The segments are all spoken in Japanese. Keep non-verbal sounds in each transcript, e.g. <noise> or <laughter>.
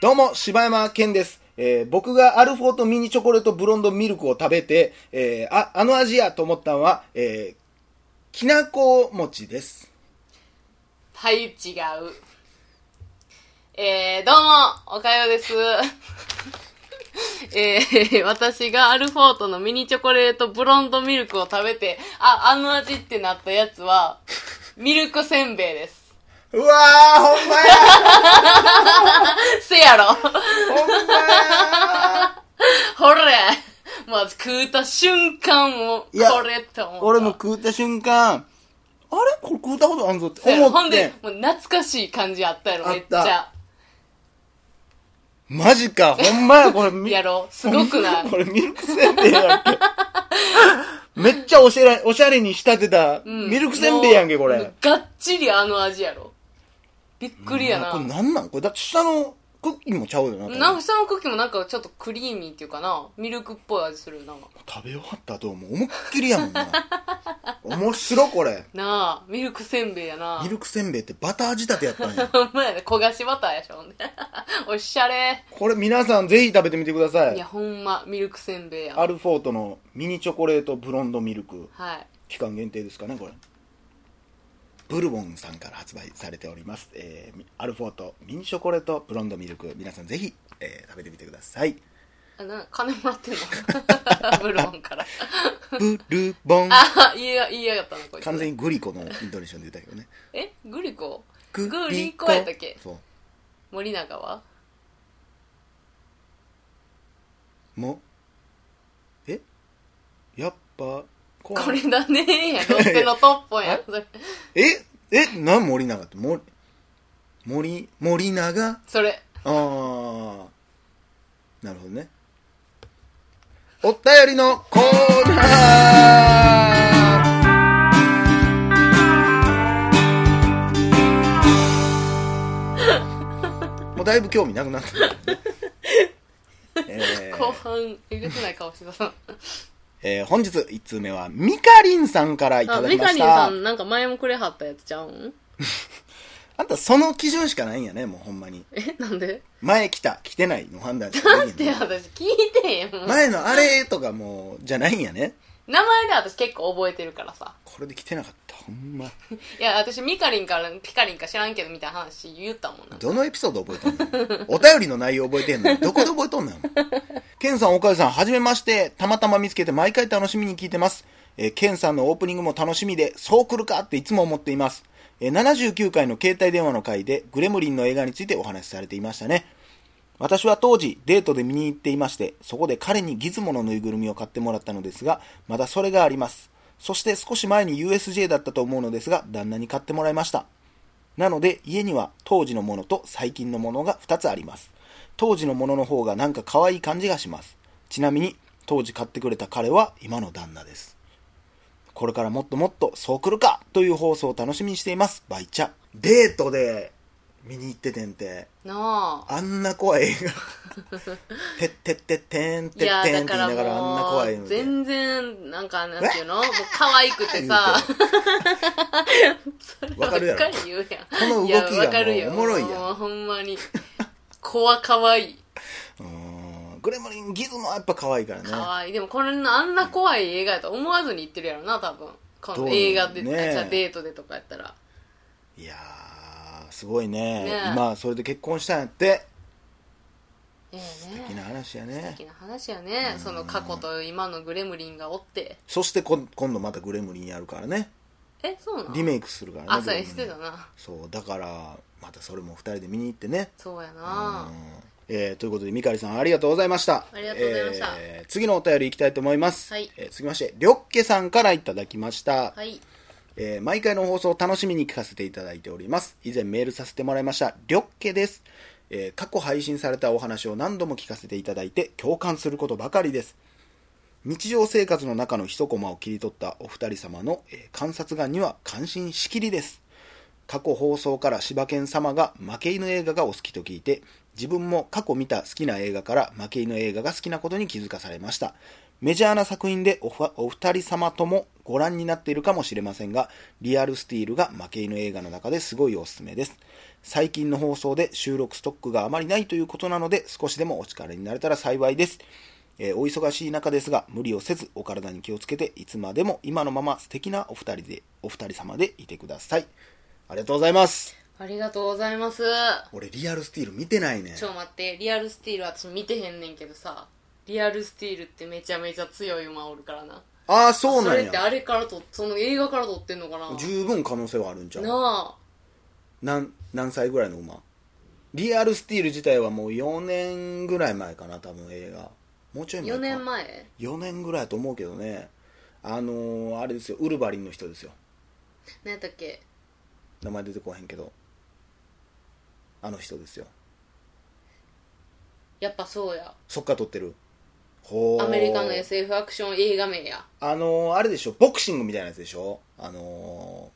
どうも、柴山健です。えー僕がアルフォートミニチョコレートブロンドミルクを食べて、えーあ、あの味やと思ったのは、えーきなこ餅です。はい、違う。えー、どうも、おかようです。えー、私がアルフォートのミニチョコレートブロンドミルクを食べて、あ、あの味ってなったやつは、ミルクせんべいです。うわー、ほんまやせやろ。ほんまやほれ。まず食うた瞬間も、いやこれって思った。俺も食うた瞬間、あれ？これ食うたことあるぞってせやろ思ってほんで、、もう懐かしい感じあったやろ、めっちゃ。マジか、ほんまや、これ、みやろすごくない？<laughs> これミルクせんべいやんけ。めっちゃおしゃれ、おしゃれに仕立てた、うんミルクせんべいやんけ、これ。もうがっちりあの味やろ。びっくりやな。これなんなん？これだって下のクッキーもちゃうよな。なんか下のクッキーもなんかちょっとクリーミーっていうかな、ミルクっぽい味するな。食べ終わった後もう思いっきりやもんな。<laughs> 面白これ。なあ、ミルクせんべいやなミ。ルクせんべいってバター仕立てやったんや。<laughs> ほんまやね、焦がしバターやしょ、ほんで。<laughs> おしゃれ。これ皆さんぜひ食べてみてください。いや、ほんま、ミルクせんべいや。アルフォートのミニチョコレートブロンドミルク。はい。期間限定ですかね、これ。ブルボンさんから発売されております。えーみアルフォートミニチョコレートブロンドミルク。皆さんぜひ、えー食べてみてください。あな、金もらってんの？<laughs> ブルボンから。ブルボン。あ、言いや、言いやがったな、こいつ。完全にグリコのイントネーションで言ったけどね。え？グリコ？ググリコやったっけ？そう。森永は？も、え？やっぱ、ここれだねや。ロッテのトッポンや。それええなん森永って森、森、森永？それ。あー。なるほどね。お便りのコーナーもうだいぶ興味なくなった、ね。<laughs> えー後半、えげつない顔してたさ。えー本日1通目はミカリンさんからいたあ、だきミカリンました。さんなんか前もくれはったやつちゃうん？<laughs> あんたその基準しかないんやね、もうほんまに。え、なんで？前来た、来てないの判断しかできで、へんの <laughs> 私聞いてへんもん。前のあれとかもう、じゃないんやね。名前で私結構覚えてるからさ。これで来てなかった、ほんま。<laughs> いや、私ミカリンからピカリンか知らんけどみたいな話言ったもんな。どのエピソード覚えとんの？お便りの内容覚えてんの？に、どこで覚えとんのよ？<laughs> ケンさん、岡井さん、はじめまして。たまたま見つけて毎回楽しみに聞いてます。えーケンさんのオープニングも楽しみで、そう来るかっていつも思っています。えー79回の携帯電話の回で、グレムリンの映画についてお話しされていましたね。私は当時デートで見に行っていまして、そこで彼にギズモのぬいぐるみを買ってもらったのですが、まだそれがあります。そして少し前に USJ だったと思うのですが、旦那に買ってもらいました。なので家には当時のものと最近のものが2つあります。当時のものの方がなんか可愛い感じがします。ちなみに当時買ってくれた彼は今の旦那です。これからもっともっとそう来るかという放送を楽しみにしています。バイチャ。デートで見に行っててんて。なあ。あんな怖い映画。<laughs> てってってってんてってんって言いながらあんな怖いの、で。全然、なんか、なんていうの？もう可愛くてさ、わかるやろ言うやん。この動きがもうおもろいやんもうほんまに。子は可愛い。うーんグレムリンギズモはやっぱ可愛いからね。可愛い。でもこれのあんな怖い映画やと思わずに言ってるやろな、多分。この映画で、ねデートでとかやったら。いやー、すごいね。ね今、それで結婚したんやって。ええ素敵ね。な話や素ね。敵な話やね。その過去と今のグレムリンがおって。そしてこ今度またグレムリンやるからね。え、そうなの？リメイクするからね。あ、そうや、グレムリンしてたな。そう、だから、またそれも二人で見に行ってね。そうやうな。んえーということで、みかりさんありがとうございました。ありがとうございましたえー次のお便りいきたいと思います。はいえー続きまして、りょっけさんからいただきました。はい。えー毎回の放送を楽しみに聞かせていただいております。以前メールさせてもらいました、りょっけです。えー過去配信されたお話を何度も聞かせていただいて共感することばかりです。日常生活の中の一コマを切り取ったお二人様の、えー観察眼には感心しきりです。過去放送から柴犬様が負け犬映画がお好きと聞いて、自分も過去見た好きな映画から負け犬映画が好きなことに気づかされました。メジャーな作品でおふお二人様ともご覧になっているかもしれませんが、リアルスティールが負け犬映画の中ですごいおすすめです。最近の放送で収録ストックがあまりないということなので、少しでもお力になれたら幸いです。えーお忙しい中ですが、無理をせずお体に気をつけて、いつまでも今のまま素敵なお二人で、お二人様でいてください。ありがとうございます。ありがとうございます。俺、リアルスティール見てないねち。ょ待って、リアルスティール私見てへんねんけどさ、リアルスティールってめちゃめちゃ強い馬おるからな。ああ、そうなんや。れってあれからと、その映画から撮ってんのかな？十分可能性はあるんちゃう？なあ。なん何歳ぐらいの馬？リアルスティール自体はもう4年ぐらい前かな多分映画。もうちょい前か。4年前？4年ぐらいだと思うけどね。あのー、あれですよ。ウルヴァリンの人ですよ。何やったっけ？名前出てこへんけど。あの人ですよ。やっぱそうや。そっから撮ってるアメリカの SF アクション映画名や。あのー、あれでしょ？ボクシングみたいなやつでしょ？あの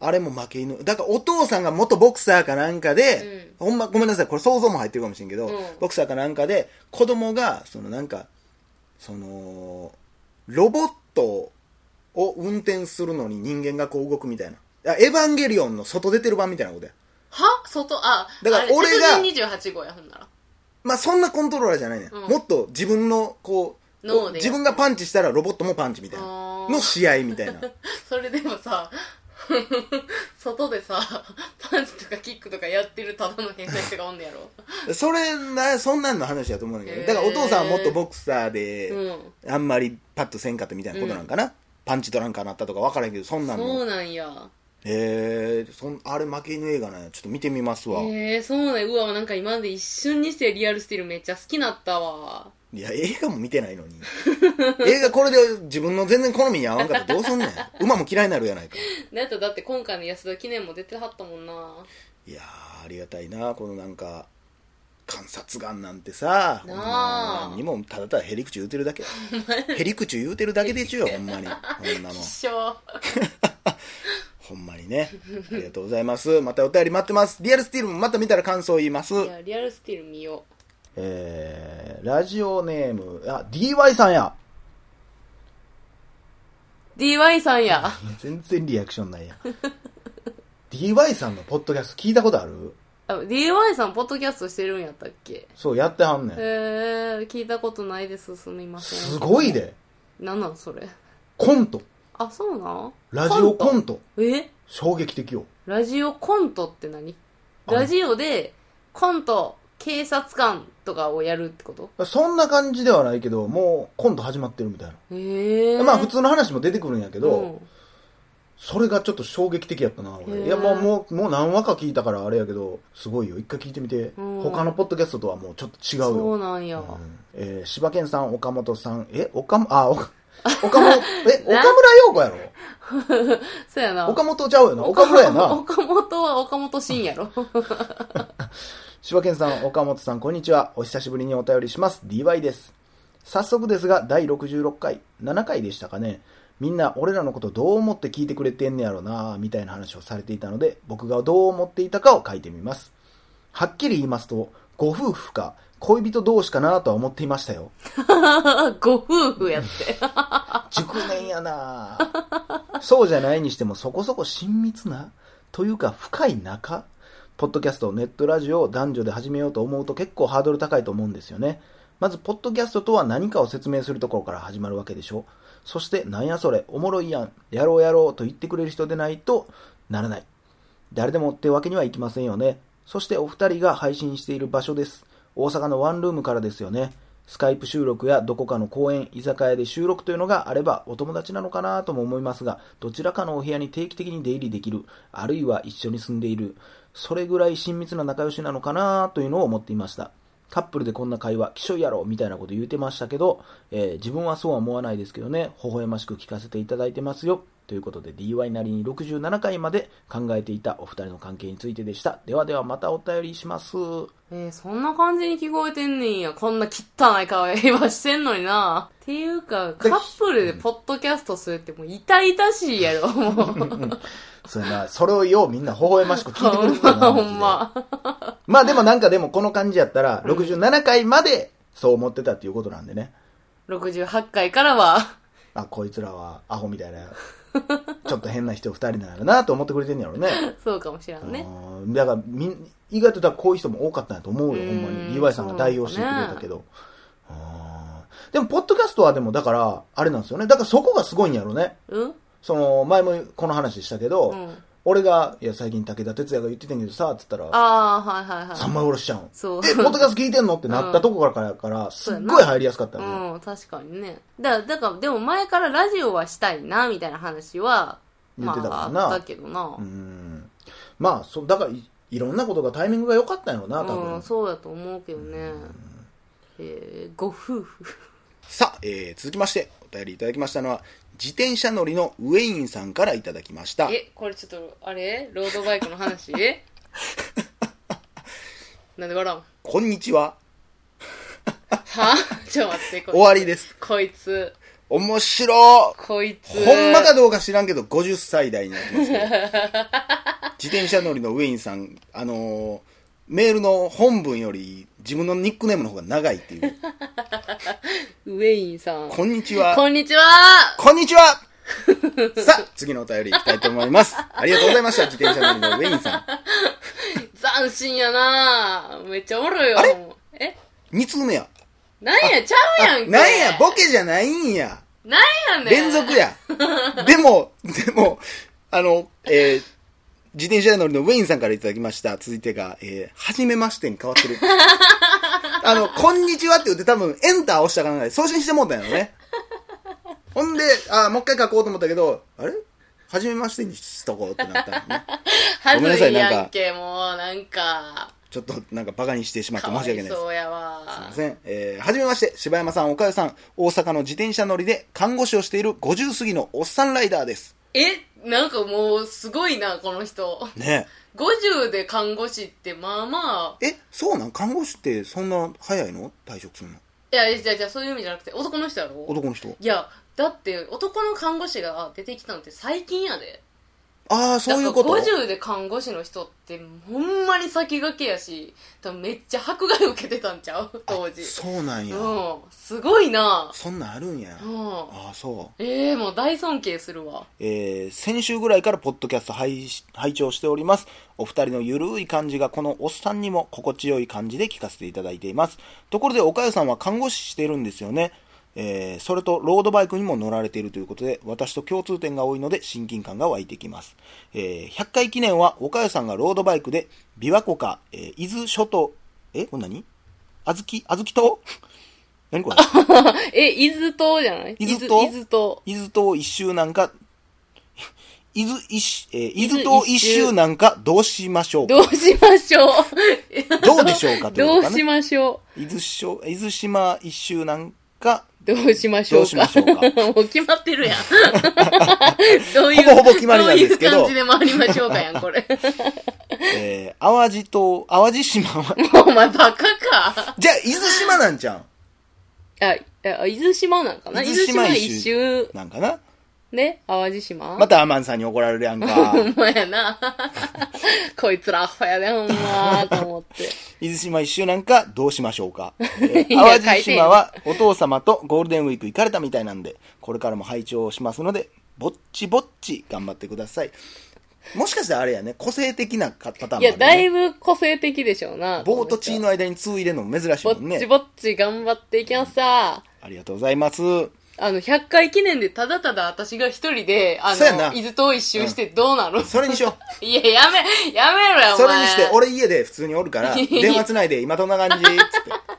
ー、あれも負け犬。だからお父さんが元ボクサーかなんかで、ほんまごめんなさい、これ想像も入ってるかもしれんけど、うんボクサーかなんかで、子供が、そのなんか、その、ロボットを運転するのに人間がこう動くみたいな。エヴァンゲリオンの外出てる版みたいなことや。は？外、あ、だから俺が鉄人28号や、ほんなら。まあそんなコントローラーじゃないね、うん。もっと自分のこう脳で自分がパンチしたらロボットもパンチみたいな。あーの試合みたいなそれでもさ、<laughs> 外でさ、パンチとかキックとかやってるただの変な人がおんねやろ。<laughs> それなそんなんの話だと思うんだけど、だからお父さんはもっとボクサーで、うん。あんまりパッとせんかったみたいなことなんかな、パンチ取らんかなったとか分からんけどそんなんそのうなんや。へえそんあれ負け犬映画なんや。ちょっと見てみますわ、へえそうなんや。うわ、なんか今まで一瞬にしてリアルスティールめっちゃ好きなったわ。いや映画も見てないのに。映画これで自分の全然好みに合わんかったらどうすんねん。馬も嫌いになるやないか。だってだって今回の安田記念も出てはったもんな。いやーありがたいなこのなんか観察眼なんてさ。なんま何にもただただへり口言うてるだけ。<laughs> へり口言うてるだけでちゅよほんまに。ほんなもん一緒。<laughs> <laughs> ほんまにねありがとうございますまたお便り待ってますリアルスティールもまた見たら感想言いますいや、リアルスティール見よえー、ラジオネームあ DY さんやう。DY さんや。全然リアクションないや <laughs> DY さんのポッドキャスト聞いたことある？あ DY さんポッドキャストしてるんやったっけ？そうやってはんねんへえ聞いたことないです。すみません。すごいでなんなんそれ？コントあ、そうなん？ラジオコント。え？衝撃的よ。ラジオコントって何？あラジオでコント、警察官とかをやるってこと？そんな感じではないけどもうコント始まってるみたいな。へえ。まあ普通の話も出てくるんやけど、うん。それがちょっと衝撃的やったな、俺。いや、もう、もう、もう何話か聞いたからあれやけど、すごいよ。一回聞いてみて。うん。他のポッドキャストとはもうちょっと違うそうよ。なんや。うん。えー、柴犬さん、岡本さん、え、岡も、あ、岡、岡本、<laughs> え、岡村陽子やろ？<laughs> そうやな。岡本ちゃうよな？岡村やな？<laughs> 岡本は岡本真やろ。柴犬さん、岡本さん、こんにちは。お久しぶりにお便りします。DY です。早速ですが、第66回、7回でしたかね。みんな俺らのことどう思って聞いてくれてんねやろなみたいな話をされていたので、僕がどう思っていたかを書いてみます。はっきり言いますと、ご夫婦か恋人同士かなとは思っていましたよ。<laughs> ご夫婦やって。<laughs> 熟年やなそうじゃないにしてもそこそこ親密なというか深い仲ポッドキャスト、ネットラジオを男女で始めようと思うと結構ハードル高いと思うんですよね。まず、ポッドキャストとは何かを説明するところから始まるわけでしょ。そして、なんやそれ、おもろいやん、やろうやろうと言ってくれる人でないとならない。誰でもってわけにはいきませんよね。そしてお二人が配信している場所です。大阪のワンルームからですよね。スカイプ収録やどこかの公園、居酒屋で収録というのがあればお友達なのかなとも思いますが、どちらかのお部屋に定期的に出入りできる、あるいは一緒に住んでいる、それぐらい親密な仲良しなのかなというのを思っていました。カップルでこんな会話、きしょいやろみたいなこと言うてましたけど、えー自分はそうは思わないですけどね、微笑ましく聞かせていただいてますよ。ということで DY なりに67回まで考えていたお二人の関係についてでした。ではではまたお便りします。えー、そんな感じに聞こえてんねんや。こんな汚い顔今してんのにな。っていうか、カップルでポッドキャストするってもう痛々しいやろ、もう。そうやな、それをようみんな微笑ましく聞いてくれてたな。<laughs> ほんま。まあでもなんかでもこの感じやったら、67回までそう思ってたっていうことなんでね。68回からは、あ、こいつらはアホみたいな、<laughs> ちょっと変な人二人なんやろなと思ってくれてんやろね。そうかもしれんね。うんだからみん、意外とだからこういう人も多かったんやと思うよ、うんほんまに。DY さんが代表してくれたけど。でも、ポッドキャストはでも、だから、あれなんですよね。だからそこがすごいんやろね。うん？その、前もこの話したけど、うん。俺が、いや、最近武田鉄矢が言ってたんやけどさ、つったら、ああ、はいはいはい。三枚おろしちゃうん。そうえ、ポッドキャスト聞いてんの？ってなったとこからやから、すっごい入りやすかったよね。うん、確かにね。だだから、でも前からラジオはしたいな、みたいな話は、言ってたからなまあ、あったけどな。うん。まあ、そだからい、いろんなことがタイミングが良かったんやろな、多分。うん、そうだと思うけどね。えー、ご夫婦。さあ、えー、続きまして、お便りいただきましたのは、自転車乗りのウェインさんからいただきました。え、これちょっと、あれ？ロードバイクの話？<laughs> なんで笑うんこんにちは。は？ちょっと待って、こ終わりです。こいつ、面白こいつ。ほんまかどうか知らんけど、50歳代になってますけど。<laughs> 自転車乗りのウェインさん、あのーメールの本文より自分のニックネームの方が長いっていう。ウェインさん。こんにちは。こんにちはこんにちは <laughs> さあ、次のお便りいきたいと思います。ありがとうございました。自転車乗りのウェインさん。斬新やなめっちゃおもろいよ。あれ？え？2通目や。なんや、ちゃうやんけ。なんや、ボケじゃないんや。なんやねん。連続や。<laughs> でも、でも、あの、えー自転車乗りのウェインさんからいただきました。続いてが、えー、はじめましてに変わってる。<laughs> あの、こんにちはって言って多分、エンター押したからない。送信してもうたんやろね。<laughs> ほんで、あーもう一回書こうと思ったけど、あれ？はじめましてにしとこうってなったのね。<laughs> はごめんなさいなんかもう、なんか、ちょっとなんかバカにしてしまって申し訳ないです。いそうやすいわま。せん。えー、はじめまして、柴山さん、岡代さん、大阪の自転車乗りで看護師をしている50過ぎのおっさんライダーです。え、なんかもう、すごいな、この人。ね50で看護師って、まあまあ、え、そうなん？看護師ってそんな早いの？退職するの？いや、じゃあじゃあそういう意味じゃなくて、男の人やろ？男の人？いや、だって、男の看護師が出てきたのって最近やで。ああ、そういうこと？だから50で看護師の人って、ほんまに先駆けやし、多分めっちゃ迫害受けてたんちゃう？当時。そうなんや。うん。すごいな。そんなんあるんや。うん。ああ、そう。ええもう大尊敬するわ。えー先週ぐらいからポッドキャスト拝拝聴しております。お二人のゆるい感じがこのおっさんにも心地よい感じで聞かせていただいています。ところで、岡代さんは看護師してるんですよね。えーそれとロードバイクにも乗られているということで、私と共通点が多いので親近感が湧いてきます。えー100回記念は岡代さんがロードバイクで琵琶湖か、えー伊豆諸島、えこれ何？あずき、あずき島？<laughs> 何これ？<laughs> え、伊豆島じゃない？伊豆島？伊豆島。伊豆島一周なんか、<laughs> 伊豆一周、えー伊伊豆豆島一一周周なんかどうしましょう？かどうしましょう？どうでしょうかというどうし。ましょ伊豆し伊豆島一周なんか、うどうしましょうか。どうしましょうか。<laughs> もう決まってるやん。<laughs> どういう、ほぼほぼ決まりなんですけど。どういう感じで回りましょうかやん、これ。<laughs> えー、淡路島、淡路島は、お前バカか。じゃあ、伊豆島なんちゃあ、あ伊豆島なんかな？伊伊豆島一周。なんかな？ね淡路島？またアマンさんに怒られるやんか。<laughs> ほんまやな。<laughs> こいつらアホやで、ほんま、と思って。伊豆島一周なんかどうしましょうか。<laughs> えー淡路島はお父様とゴールデンウィーク行かれたみたいなんで、これからも拝聴しますので、ぼっちぼっち頑張ってください。もしかしたらあれやね、個性的なパターンもね。いや、だいぶ個性的でしょうな。棒と血の間に通入れるのも珍しいもんねぼっち。ぼっち頑張っていきますさ。ありがとうございます。あの、100回記念でただただ私が一人で、あそうやなの、伊豆島一周してどうなの、それにしよう。<laughs> いや、やめ、やめろよ、お前。それにして、俺家で普通におるから、電話つないで、今どんな感じ？<laughs> つって。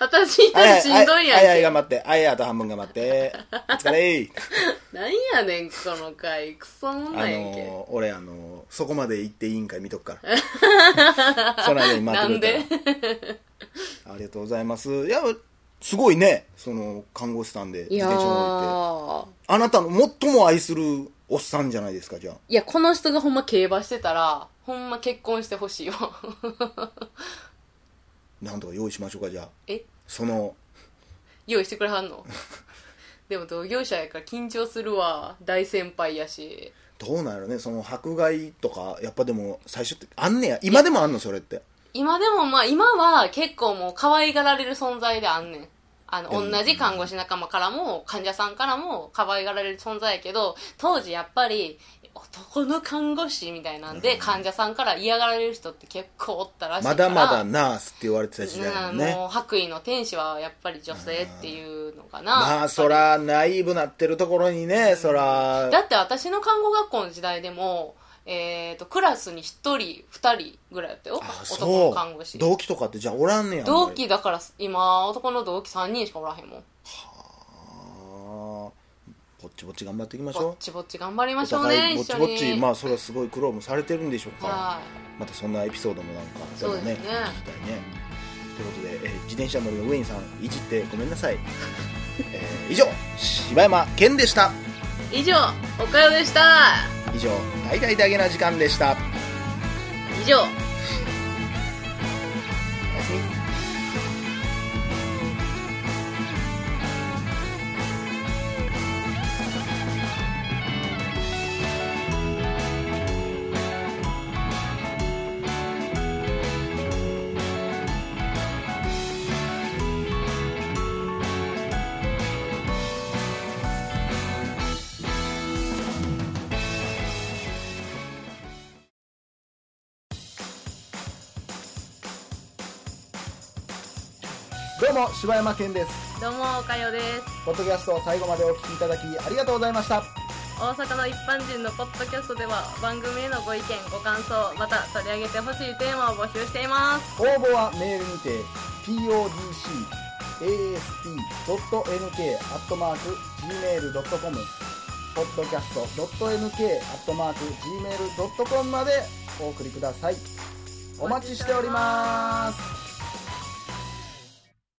私一人しんどいやんはいはい、け。頑張って。はい、あと半分頑張って。お疲れ <laughs> なんやねん、この回。クソもんあなんやんけ。のー、俺あのー、そこまで行っていいんかい見とくから。その間に待ってくれでたら。ありがとうございます。いや、すごいね。その、看護師さんで自転車乗って。ー。あなたの最も愛するおっさんじゃないですか、じゃあ。いや、この人がほんま競馬してたら、ほんま結婚してほしいわ。<laughs> なんとか用意しましょうか、じゃあ。え？その、用意してくれはんの？<laughs> でも同業者やから緊張するわ。大先輩やし。どうなんやろね、その迫害とか、やっぱでも、最初って、あんねや。今でもあんの、それって。今でもまあ、今は結構もう可愛がられる存在であんねん。あの、うん同じ看護師仲間からも、患者さんからも可愛がられる存在やけど、当時やっぱり、男の看護師みたいなんで、患者さんから嫌がられる人って結構おったらしいから。まだまだナースって言われてた時代だうんね。もう白衣の天使はやっぱり女性っていうのかな。まあ、そら、ナイーブなってるところにね、そら、だって私の看護学校の時代でも、えー、とクラスに1人2人ぐらいやったよあ、男の看護師。同期とかってじゃあおらんねや。同期だから今男の同期3人しかおらへんもんあーぼっちぼっち頑張っていきましょう。ぼっちぼっち頑張りまおしょうねぼっちぼっち、まあ、それはすごい苦労もされてるんでしょうから、はまたそんなエピソードもなんか、そうですね聞きたいね。ということで、えー自転車乗りのウェインさん、いじってごめんなさい。<laughs> えー以上、柴山健でした。い以上おかよでした以上、大々だげな時間でした。以上どうも、柴山健です。どうもおかよですポッドキャストを最後までお聞きいただきありがとうございました。大阪の一般人のポッドキャストでは番組へのご意見ご感想また取り上げてほしいテーマを募集しています応募はメールにて podcast.nk.gmail.com podcast.nk.gmail.com までお送りください。お待ちしております。